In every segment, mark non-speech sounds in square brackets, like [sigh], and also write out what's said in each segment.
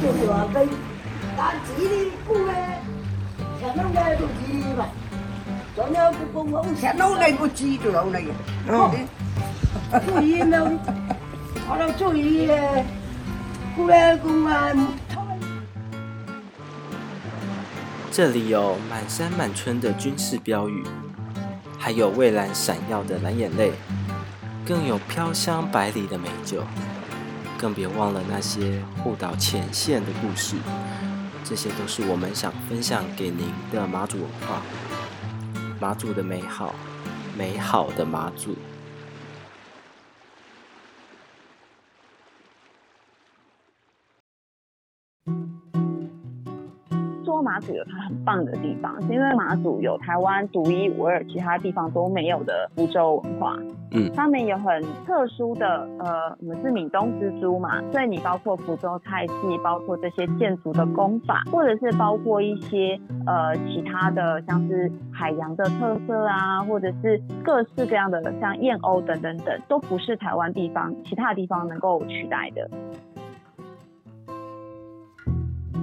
就是话跟打几里不嘞，前头来都几里吧，昨天不公我前头来个几就了那个，注意没有？好了，注意嘞，过来公安。这里有满山满村的军事标语，还有蔚蓝闪耀的蓝眼泪，更有飘香百里的美酒，更别忘了那些护岛前线的故事。这些都是我们想分享给您的马祖文化，马祖的美好，美好的马祖。马祖有它很棒的地方，是因为马祖有台湾独一无二、其他地方都没有的福州文化。嗯，他们有很特殊的，呃，我们是闽东之珠嘛，所以你包括福州菜系，包括这些建筑的工法，或者是包括一些呃其他的，像是海洋的特色啊，或者是各式各样的像燕鸥等等等，都不是台湾地方其他地方能够取代的。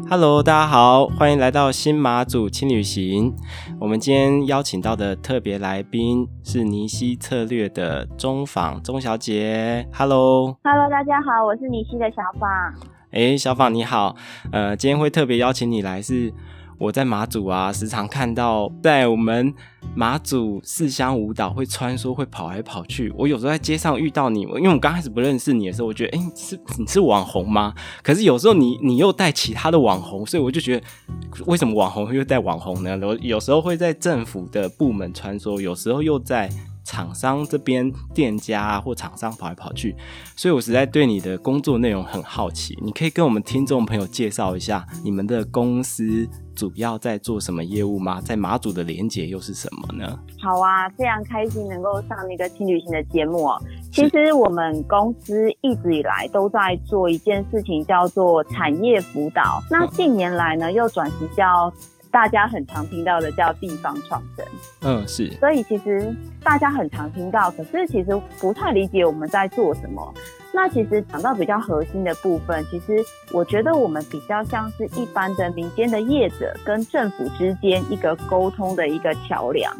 Hello，大家好，欢迎来到新马祖轻旅行。我们今天邀请到的特别来宾是尼西策略的中访钟小姐。Hello，Hello，大家好，我是尼西的小访。哎，小访你好，呃，今天会特别邀请你来是。我在马祖啊，时常看到在我们马祖四乡舞蹈会穿梭，会跑来跑去。我有时候在街上遇到你，因为我刚开始不认识你的时候，我觉得，哎，是你是网红吗？可是有时候你你又带其他的网红，所以我就觉得，为什么网红又带网红呢？我有时候会在政府的部门穿梭，有时候又在。厂商这边店家或厂商跑来跑去，所以我实在对你的工作内容很好奇。你可以跟我们听众朋友介绍一下你们的公司主要在做什么业务吗？在马祖的连接又是什么呢？好啊，非常开心能够上那个轻旅行的节目哦。其实我们公司一直以来都在做一件事情，叫做产业辅导。那近年来呢，又转型叫。大家很常听到的叫地方创生，嗯，是。所以其实大家很常听到，可是其实不太理解我们在做什么。那其实讲到比较核心的部分，其实我觉得我们比较像是一般的民间的业者跟政府之间一个沟通的一个桥梁。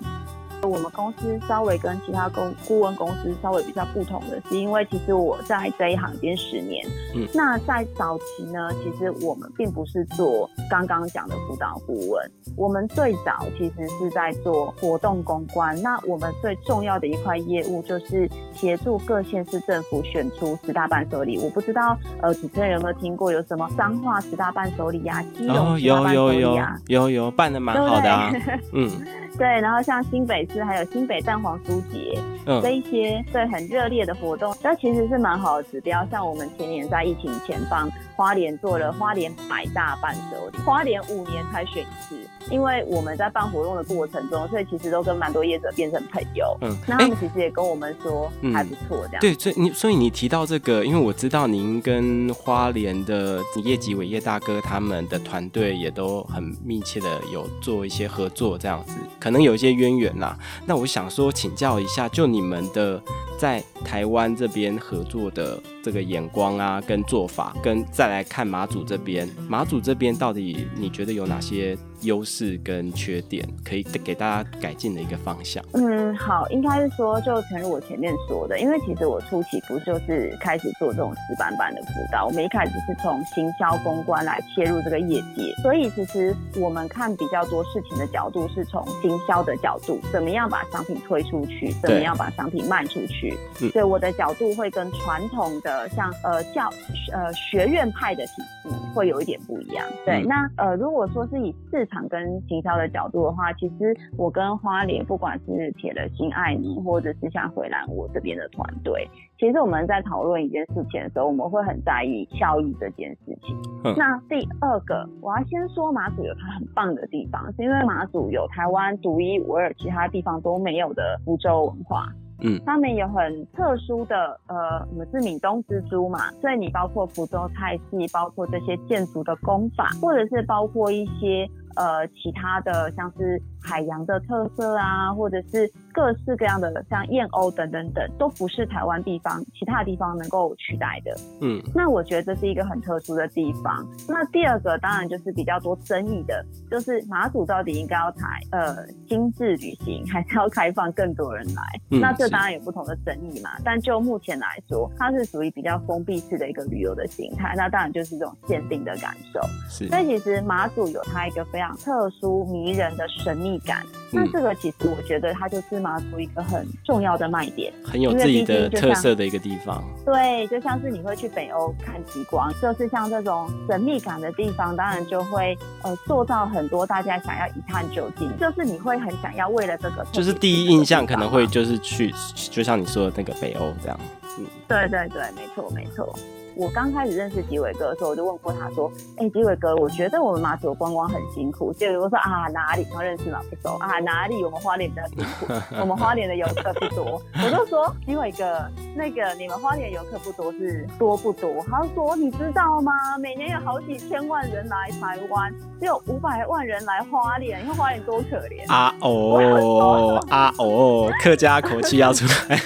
我们公司稍微跟其他公顾问公司稍微比较不同的是，因为其实我在这一行已经十年。嗯，那在早期呢，其实我们并不是做刚刚讲的辅导顾问，我们最早其实是在做活动公关。那我们最重要的一块业务就是协助各县市政府选出十大伴手礼。我不知道呃主持人有没有听过有什么彰化十大伴手礼呀？哦，有有有有有办的蛮好的啊，嗯。对，然后像新北市还有新北蛋黄酥节，这一些对很热烈的活动，那其实是蛮好的指标。像我们前年在疫情前方，花莲做了花莲百大伴手礼，花莲五年才选一次，因为我们在办活动的过程中，所以其实都跟蛮多业者变成朋友。嗯，那他们其实也跟我们说还不错，这样。对，所以你所以你提到这个，因为我知道您跟花莲的业绩伟业大哥他们的团队也都很密切的有做一些合作，这样子。可能有一些渊源呐，那我想说请教一下，就你们的在台湾这边合作的这个眼光啊，跟做法，跟再来看马祖这边，马祖这边到底你觉得有哪些？优势跟缺点，可以给大家改进的一个方向。嗯，好，应该是说，就诚如我前面说的，因为其实我初期不就是开始做这种死板板的辅导，我们一开始是从行销公关来切入这个业界，所以其实我们看比较多事情的角度是从行销的角度，怎么样把商品推出去，怎么样把商品卖出去。所以我的角度会跟传统的像呃教呃学院派的体系会有一点不一样。对，那呃如果说是以市场跟行销的角度的话，其实我跟花莲，不管是铁了心爱你，或者是像回蓝我这边的团队，其实我们在讨论一件事情的时候，我们会很在意效益这件事情。那第二个，我要先说马祖有它很棒的地方，是因为马祖有台湾独一无二、其他地方都没有的福州文化。嗯，他们有很特殊的，呃，我们是闽东蜘蛛嘛，所以你包括福州菜系，包括这些建筑的工法，或者是包括一些。呃其他的像是海洋的特色啊，或者是各式各样的像燕鸥等等等，都不是台湾地方其他地方能够取代的。嗯那我觉得这是一个很特殊的地方。那第二个当然就是比较多争议的，就是马祖到底应该要采呃精致旅行，还是要开放更多人来？嗯那这当然有不同的争议嘛。但就目前来说，它是属于比较封闭式的一个旅游的形态，那当然就是这种限定的感受。是所以其实马祖有它一个非常特殊、迷人的神秘感。那嗯这个其实我觉得它就是马祖一个很重要的卖点。很有自己的特色的一个地方。对，就像是你会去北欧看极光，就是像这种神秘感的地方，当然就会呃塑造很多大家想要一探究竟，就是你会很想要为了这个，就是第一印象可能会就是去，就像你说的那个北欧这样。嗯对对对，没错没错。我刚开始认识吉伟哥的时候，我就问过他说：“哎、吉伟哥，我觉得我们马祖观光很辛苦。”结果我说：“啊，哪里？他认识吗？不熟啊，哪里？我们花莲比较辛苦，我们花莲的游客不多。” [laughs] 我就说：“吉伟哥，那个你们花莲游客不多是多不多？”他就说：“你知道吗？每年有好几千万人来台湾，只有五百万人来花莲，你看花莲多可怜。[laughs] ”啊哦啊哦，客家口气要出来，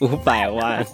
五百万，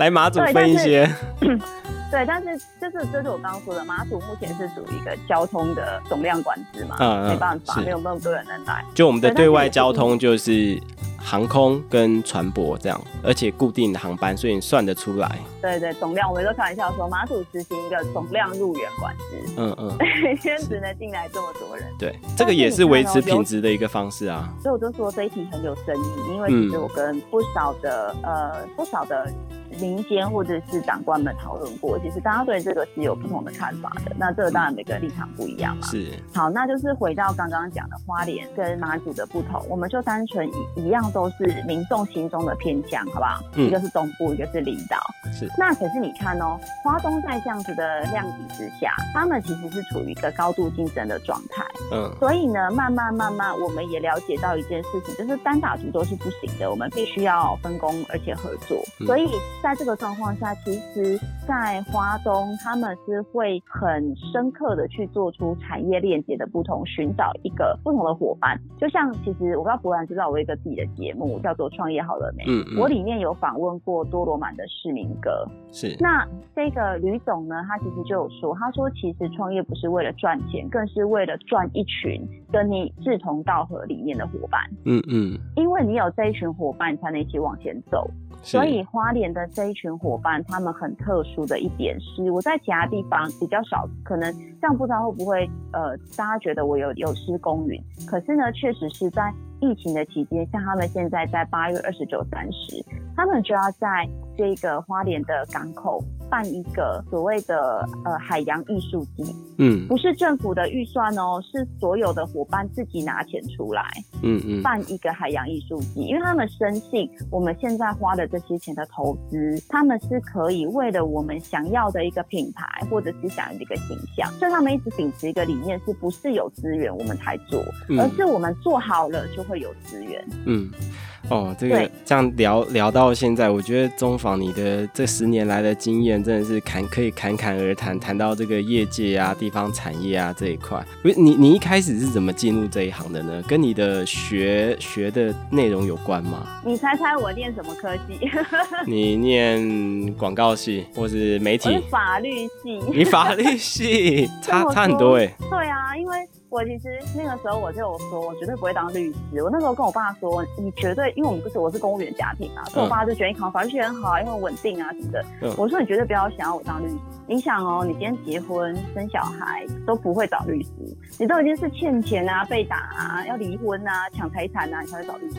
来马祖分一些。[clears throat] 对，但是就是就是我刚刚说的，马祖目前是属于一个交通的总量管制嘛，嗯嗯没办法，没有那么多人能来。就我们的对外交通就是航空跟船舶这样，而且固定的航班，所以你算得出来。对对，总量我们都开玩笑说，马祖实行一个总量入园管制，嗯嗯，每天只能进来这么多人。对，这个也是维持品质的一个方式啊。所以我就说这一题很有争议，因为其实嗯我跟不少的、呃不少的民间或者是长官们讨论过，其实大家对这个是有不同的看法的。那这个当然每个人立场不一样嘛。是，好，那就是回到刚刚讲的花莲跟马祖的不同，我们就单纯一一样都是民众心中的偏向，好不好？嗯一个是东部，一个是领导。是那可是你看哦，花东在这样子的量体之下，他们其实是处于一个高度竞争的状态。嗯所以呢，慢慢慢慢，我们也了解到一件事情，就是单打独斗是不行的，我们必须要分工而且合作。嗯所以在这个状况下，其实，在花东他们是会很深刻的去做出产业链接的不同，寻找一个不同的伙伴。就像其实我不知道博然知道，我有一个自己的节目叫做《创业好了没》，嗯嗯。我里面有访问过多罗满的市民哥，是，那这个吕总呢，他其实就有说，他说其实创业不是为了赚钱，更是为了赚一群跟你志同道合理念的伙伴，嗯嗯。因为你有这一群伙伴，才能一起往前走。所以花莲的这一群伙伴，他们很特殊的一点是，我在其他地方比较少，可能这样不知道会不会呃，大家觉得我有有失公允。可是呢，确实是在疫情的期间，像他们现在在八月二十九、三十，他们就要在这个花莲的港口办一个所谓的呃海洋艺术季，嗯不是政府的预算哦，是所有的伙伴自己拿钱出来。嗯嗯办一个海洋艺术季，因为他们深信我们现在花的这些钱的投资，他们是可以为了我们想要的一个品牌或者是想要的一个形象，所以他们一直秉持一个理念，是不是有资源我们才做，而嗯是我们做好了就会有资源。嗯。哦，这个这样聊聊到现在，我觉得中访你的这十年来的经验真的是侃可以侃侃而谈，谈到这个业界啊、地方产业啊这一块。不是你你一开始是怎么进入这一行的呢？跟你的学学的内容有关吗？你猜猜我念什么科系？[laughs] 你念广告系或是媒体？法律系。你法律系差差很多哎、对啊，因为我其实那个时候我就有说，我绝对不会当律师。我那时候跟我爸说，你绝对，因为我们不是我是公务员家庭嘛，所以我爸就觉得你考法律系很好，因为稳定啊什么的。嗯我说你绝对不要想要我当律师。你想哦，你今天结婚生小孩都不会找律师，你都已经是欠钱啊、被打啊、要离婚啊、抢财产啊，你才会找律师。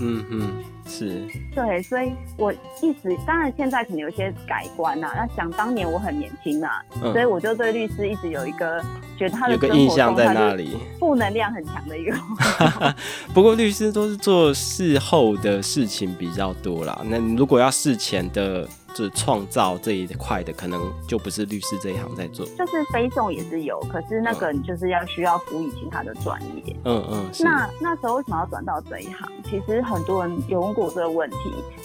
嗯嗯，是对，所以我一直当然现在可能有些改观呐、那想当年我很年轻嘛，嗯所以我就对律师一直有一个觉得他的有个印象在那里。负能量很强的一个。[laughs] [laughs] 不过律师都是做事后的事情比较多啦。那你如果要事前的，就是创造这一块的，可能就不是律师这一行在做。就是非重也是有，可是那个你就是要需要辅以其他的专业。嗯嗯，那那时候为什么要转到这一行？其实很多人有问过这个问题。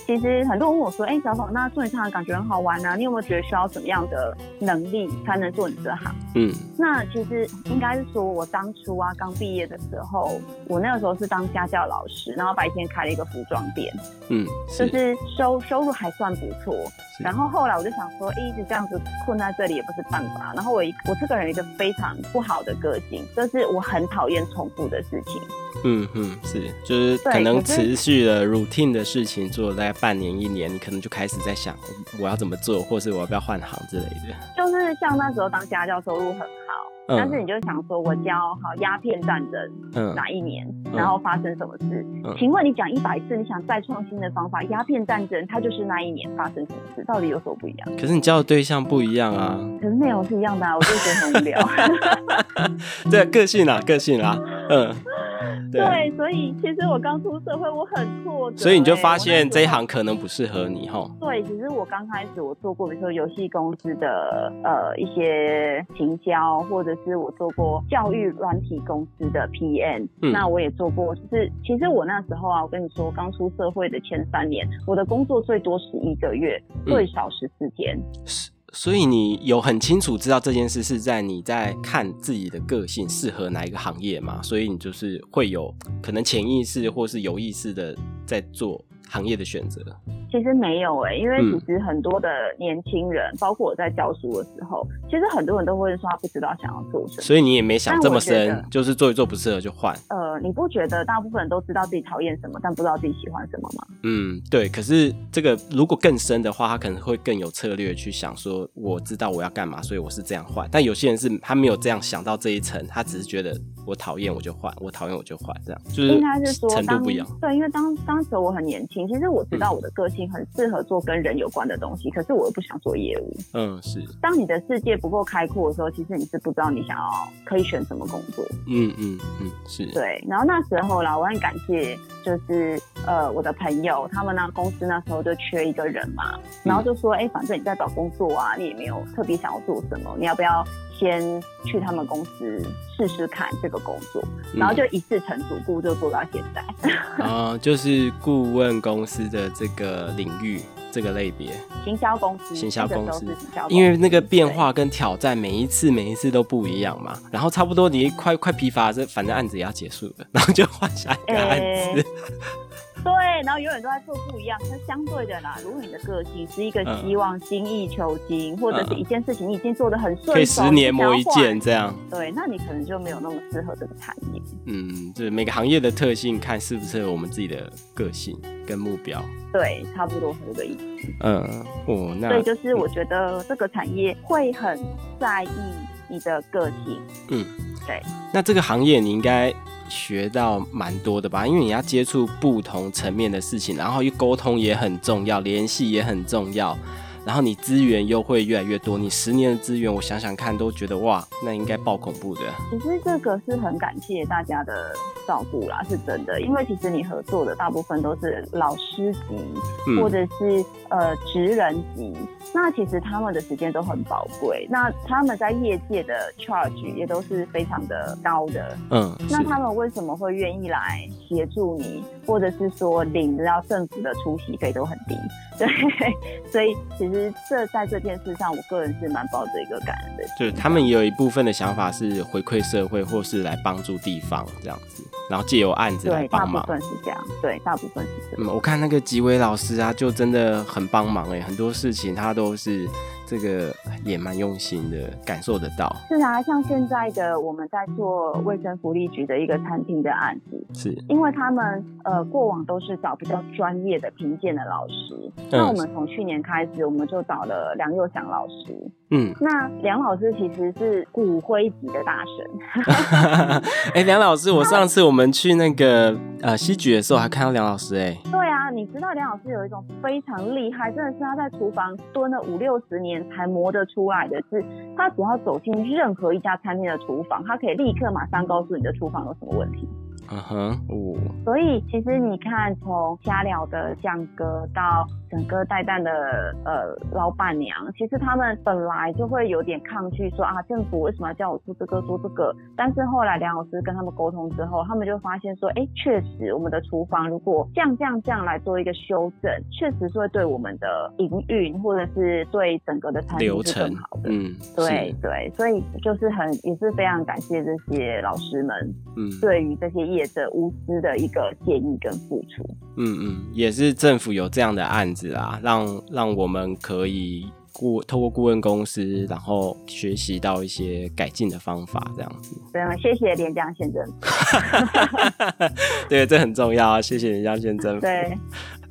其实很多人问我说：“哎，小宝，那做你这行感觉很好玩啊，你有没有觉得需要什么样的能力才能做你这行？”嗯，那其实应该是说，我当初啊刚毕业的时候，我那个时候是当家教老师，然后白天开了一个服装店，嗯，就是收收入还算不错。然后后来我就想说，一直这样子困在这里也不是办法。然后我一我这个人一个非常不好的个性，就是我很讨厌重复的事情。嗯嗯，是，就是可能持续的 routine 的事情做了大概半年一年，你可能就开始在想我要怎么做，或是我要不要换行之类的。就是像那时候当家教收入很好。但是你就想说，我教好鸦片战争哪一年，然后发生什么事？请问你讲一百次，你想再创新的方法，鸦片战争它就是那一年发生什么事，到底有什么不一样？可是你教的对象不一样啊。可是内容是一样的啊，我就觉得很无聊。[laughs] 对，个性啦，个性啦，嗯。[laughs] 对，所以其实我刚出社会，我很挫折。所以你就发现这一行可能不适合你哈。对，其实我刚开始我做过，比如说游戏公司的呃一些行销，或者是我做过教育软体公司的 PM。嗯。那我也做过，就是其实我那时候啊，我跟你说，刚出社会的前三年，我的工作最多十一个月，最少十四天。是。所以你有很清楚知道这件事是在你在看自己的个性适合哪一个行业嘛？所以你就是会有可能潜意识或是有意识的在做。行业的选择其实没有哎，因为其实很多的年轻人，包括我在教书的时候，其实很多人都会说他不知道想要做什么，所以你也没想这么深，就是做一做不适合就换。呃，你不觉得大部分人都知道自己讨厌什么，但不知道自己喜欢什么吗？嗯，对。可是这个如果更深的话，他可能会更有策略去想说，我知道我要干嘛，所以我是这样换。但有些人是他没有这样想到这一层，他只是觉得我讨厌我就换，我讨厌我就换，这样就是应该是说程度不一样。对，因为当当时我很年轻，其实我。我知道我的个性很适合做跟人有关的东西，可是我又不想做业务。嗯，是。当你的世界不够开阔的时候，其实你是不知道你想要可以选什么工作。嗯嗯嗯，是。对，然后那时候啦，我很感谢，就是呃我的朋友，他们那公司那时候就缺一个人嘛，然后就说，哎，反正你在找工作啊，你也没有特别想要做什么，你要不要？先去他们公司试试看这个工作，然后就一次成主顾，就做到现在。啊，[laughs] 就是顾问公司的这个领域，这个类别。行销公司，行销公司，因为那个变化跟挑战，每一次每一次都不一样嘛。然后差不多你快快疲乏，这反正案子也要结束了，然后就换下一个案子。对，然后永远都在做不一样。那相对的啦，如果你的个性是一个希望精益求精，或者是一件事情你已经做的很顺，可以十年磨一剑这样。对，那你可能就没有那么适合这个产业。嗯，就是每个行业的特性，看适不适合我们自己的个性跟目标。对，差不多是这个意思。嗯，哦，那所以就是我觉得这个产业会很在意你的个性。嗯，对。那这个行业你应该。学到蛮多的吧，因为你要接触不同层面的事情，然后又沟通也很重要，联系也很重要。然后你资源又会越来越多，你十年的资源，我想想看都觉得哇，那应该爆恐怖的。其实这个是很感谢大家的照顾啦，是真的。因为其实你合作的大部分都是老师级，或者是呃职人级，那其实他们的时间都很宝贵，那他们在业界的 charge 也都是非常的高的。嗯，那他们为什么会愿意来协助你，或者是说领到政府的出席费都很低？[laughs] 对，所以其实。这在这件事上，我个人是蛮抱着一个感恩的。就是他们也有一部分的想法是回馈社会，或是来帮助地方这样子，然后借由案子来帮忙。大部分是这样，对，大部分是这样。嗯，我看那个吉伟老师啊，就真的很帮忙哎，很多事情他都是。这个也蛮用心的，感受得到。是啊，像现在的我们在做卫生福利局的一个餐厅的案子，是因为他们呃过往都是找比较专业的评鉴的老师，那我们从去年开始，我们就找了梁佑祥老师。嗯，那梁老师其实是骨灰级的大神。[laughs] 哎，梁老师，我上次我们去那个呃西局的时候，还看到梁老师哎。对啊，你知道梁老师有一种非常厉害，真的是他在厨房蹲了五六十年。才磨得出来的是，他只要走进任何一家餐厅的厨房，他可以立刻马上告诉你的厨房有什么问题。嗯哼，哦。所以其实你看，从虾料的酱哥到整个代蛋的呃老板娘，其实他们本来就会有点抗拒，说啊政府为什么要叫我做这个做这个？但是后来梁老师跟他们沟通之后，他们就发现说，哎，确实我们的厨房如果这样这样这样来做一个修正，确实是会对我们的营运或者是对整个的餐流程更好的。嗯，对对，所以就是很也是非常感谢这些老师们，嗯，对于这些业者无私的一个建议跟付出。嗯嗯，也是政府有这样的案子啊，让让我们可以顾透过顾问公司，然后学习到一些改进的方法，这样子。对啊，谢谢连江先生。[laughs] 对，这很重要啊，谢谢连江先生。对。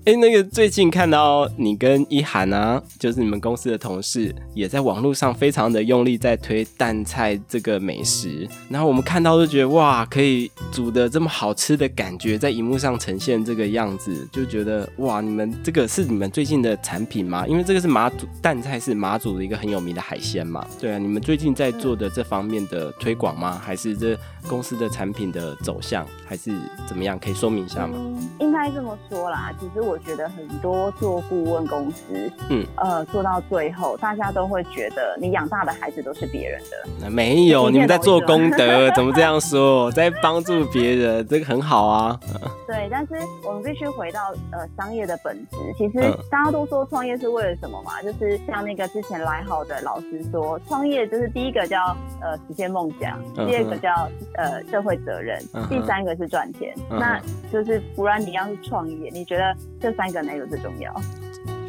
哎，那个最近看到你跟一涵啊，就是你们公司的同事，也在网络上非常的用力在推蛋菜这个美食，然后我们看到都觉得哇，可以煮的这么好吃的感觉，在荧幕上呈现这个样子，就觉得哇，你们这个是你们最近的产品吗？因为这个是马祖蛋菜是马祖的一个很有名的海鲜嘛，对啊，你们最近在做的这方面的推广吗？还是这公司的产品的走向，还是怎么样？可以说明一下吗？应该这么说啦，其实我。觉得很多做顾问公司，嗯，呃，做到最后，大家都会觉得你养大的孩子都是别人的。没有，你们在做功德，[laughs] 怎么这样说？在帮助别人，这个很好啊。对，但是我们必须回到呃商业的本质。其实大家都说创业是为了什么嘛？就是像那个之前来好的老师说，创业就是第一个叫呃实现梦想，第二个叫呃社会责任，第三个是赚钱。那就是不然你要是创业，你觉得？这三个哪个最重要？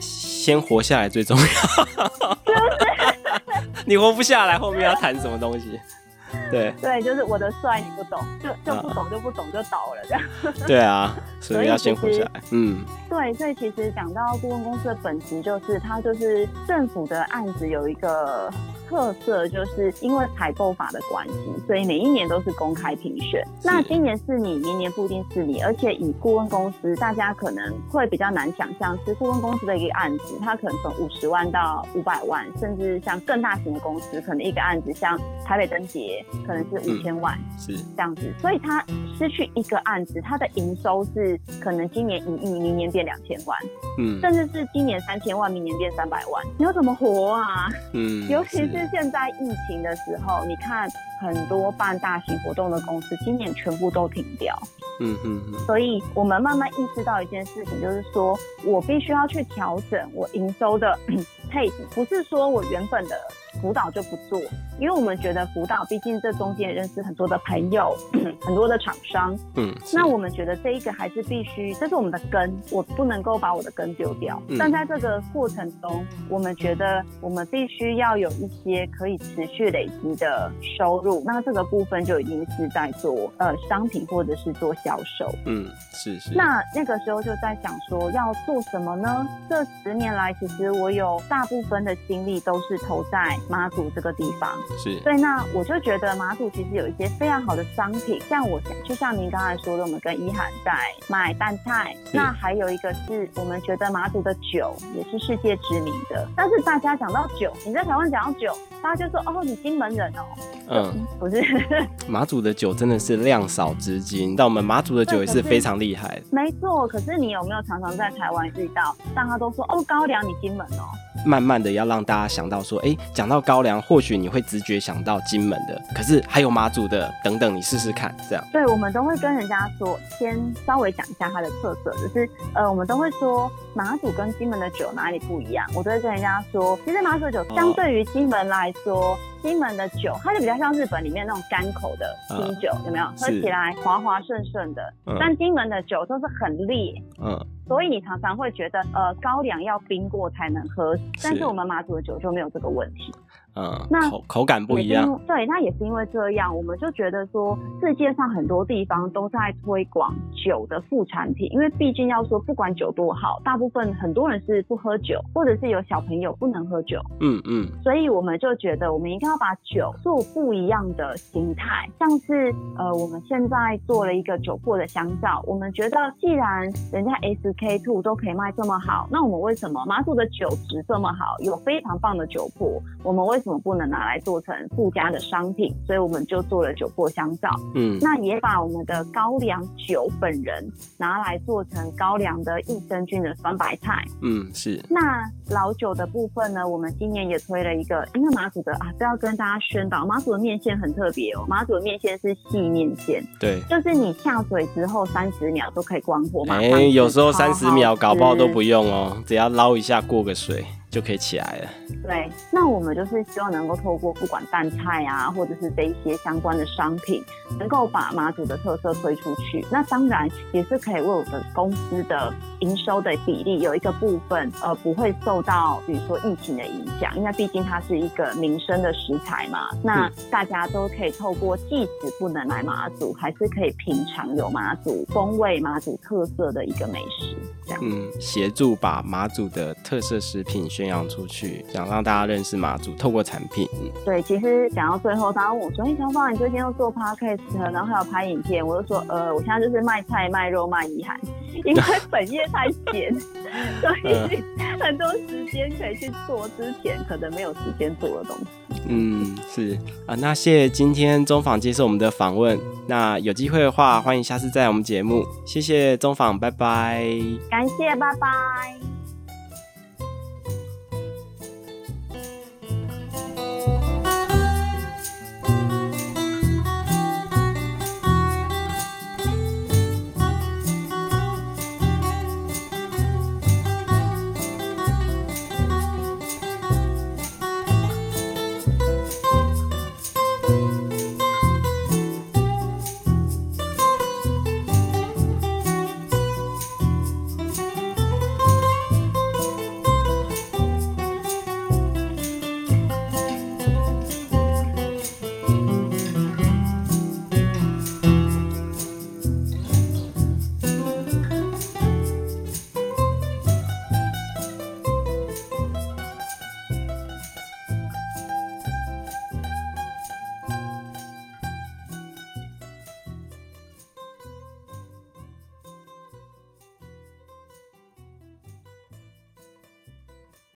先活下来最重要。[laughs] 你活不下来，后面要谈什么东西？对对，就是我的帅你不懂，就就不懂就不懂就倒了这样。[laughs] 对啊，所以要先活下来。嗯，对，所以其实讲到顾问公司的本质，就是它就是政府的案子有一个。特色就是因为采购法的关系，所以每一年都是公开评选。那今年是你，明年不一定是你。而且以顾问公司，大家可能会比较难想象，是顾问公司的一个案子，它可能从五十万到五百万，甚至像更大型的公司，可能一个案子像台北灯节，可能是五千万，是这样子。所以它失去一个案子，它的营收是可能今年一亿，明年变两千万，嗯，甚至是今年三千万，明年变三百万，你要怎么活啊？嗯，尤其是。是现在疫情的时候，你看很多办大型活动的公司今年全部都停掉。嗯嗯嗯。所以我们慢慢意识到一件事情，就是说我必须要去调整我营收的 [clears throat] 配置，不是说我原本的。辅导就不做，因为我们觉得辅导，毕竟这中间认识很多的朋友，[clears throat] 很多的厂商，嗯，那我们觉得这一个还是必须，这是我们的根，我不能够把我的根丢掉。但在这个过程中，我们觉得我们必须要有一些可以持续累积的收入，那这个部分就已经是在做呃商品或者是做销售。嗯，是是。那那个时候就在想说要做什么呢？这十年来，其实我有大部分的精力都是投在。马祖这个地方是，对，那我就觉得马祖其实有一些非常好的商品，像我就像您刚才说的，我们跟一涵在卖蛋菜，那还有一个是我们觉得马祖的酒也是世界知名的。但是大家讲到酒，你在台湾讲到酒，大家就说哦，你金门人哦，嗯，不是，[laughs] 马祖的酒真的是量少资金，但我们马祖的酒也是非常厉害。没错，可是你有没有常常在台湾遇到，大家都说哦，高粱你金门哦。慢慢的要让大家想到说，哎，讲到高粱，或许你会直觉想到金门的，可是还有马祖的等等，你试试看，这样。对，我们都会跟人家说，先稍微讲一下它的特色，就是呃，我们都会说马祖跟金门的酒哪里不一样，我都会跟人家说，其实马祖酒相对于金门来说。金门的酒，它就比较像日本里面那种干口的清酒，有没有？喝起来滑滑顺顺的。但金门的酒都是很烈，嗯，所以你常常会觉得，呃，高粱要冰过才能喝。但是我们马祖的酒就没有这个问题。嗯，那口口感不一样。对，那也是因为这样，我们就觉得说，世界上很多地方都在推广酒的副产品，因为毕竟要说不管酒多好，大部分很多人是不喝酒，或者是有小朋友不能喝酒。嗯嗯。所以我们就觉得，我们一定要把酒做不一样的形态，像是呃，我们现在做了一个酒粕的香皂，我们觉得既然人家 SK two 都可以卖这么好，那我们为什么马祖的酒质这么好，有非常棒的酒粕，我们为什什么不能拿来做成附加的商品？所以我们就做了酒粕香皂。嗯，那也把我们的高粱酒本人拿来做成高粱的益生菌的酸白菜。嗯，是。那老酒的部分呢？我们今年也推了一个，因为马祖的啊，都要跟大家宣导，马祖的面线很特别哦。马祖的面线是细面线，对，就是你下水之后三十秒都可以关火嘛。哎，有时候三十秒搞不好都不用哦，只要捞一下过个水。就可以起来了。对，那我们就是希望能够透过不管淡菜啊，或者是这一些相关的商品，能够把马祖的特色推出去。那当然也是可以为我们公司的营收的比例有一个部分，呃，不会受到比如说疫情的影响，因为毕竟它是一个民生的食材嘛。那大家都可以透过，即使不能来马祖，还是可以品尝有马祖风味、马祖特色的一个美食。这样，嗯，协助把马祖的特色食品。宣扬出去，想让大家认识马祖，透过产品。对，其实讲到最后，大家问我说：“哎，小芳，你最近要做 podcast，然后还有拍影片。”我就说：“呃，我现在就是卖菜、卖肉、卖遗憾，[laughs] 因为本业太闲，[laughs] 所以很多时间可以去做之前可能没有时间做的东西。”嗯，是啊，那谢谢今天中访接受我们的访问。那有机会的话，欢迎下次再来我们节目。谢谢中访，拜拜。感谢，拜拜。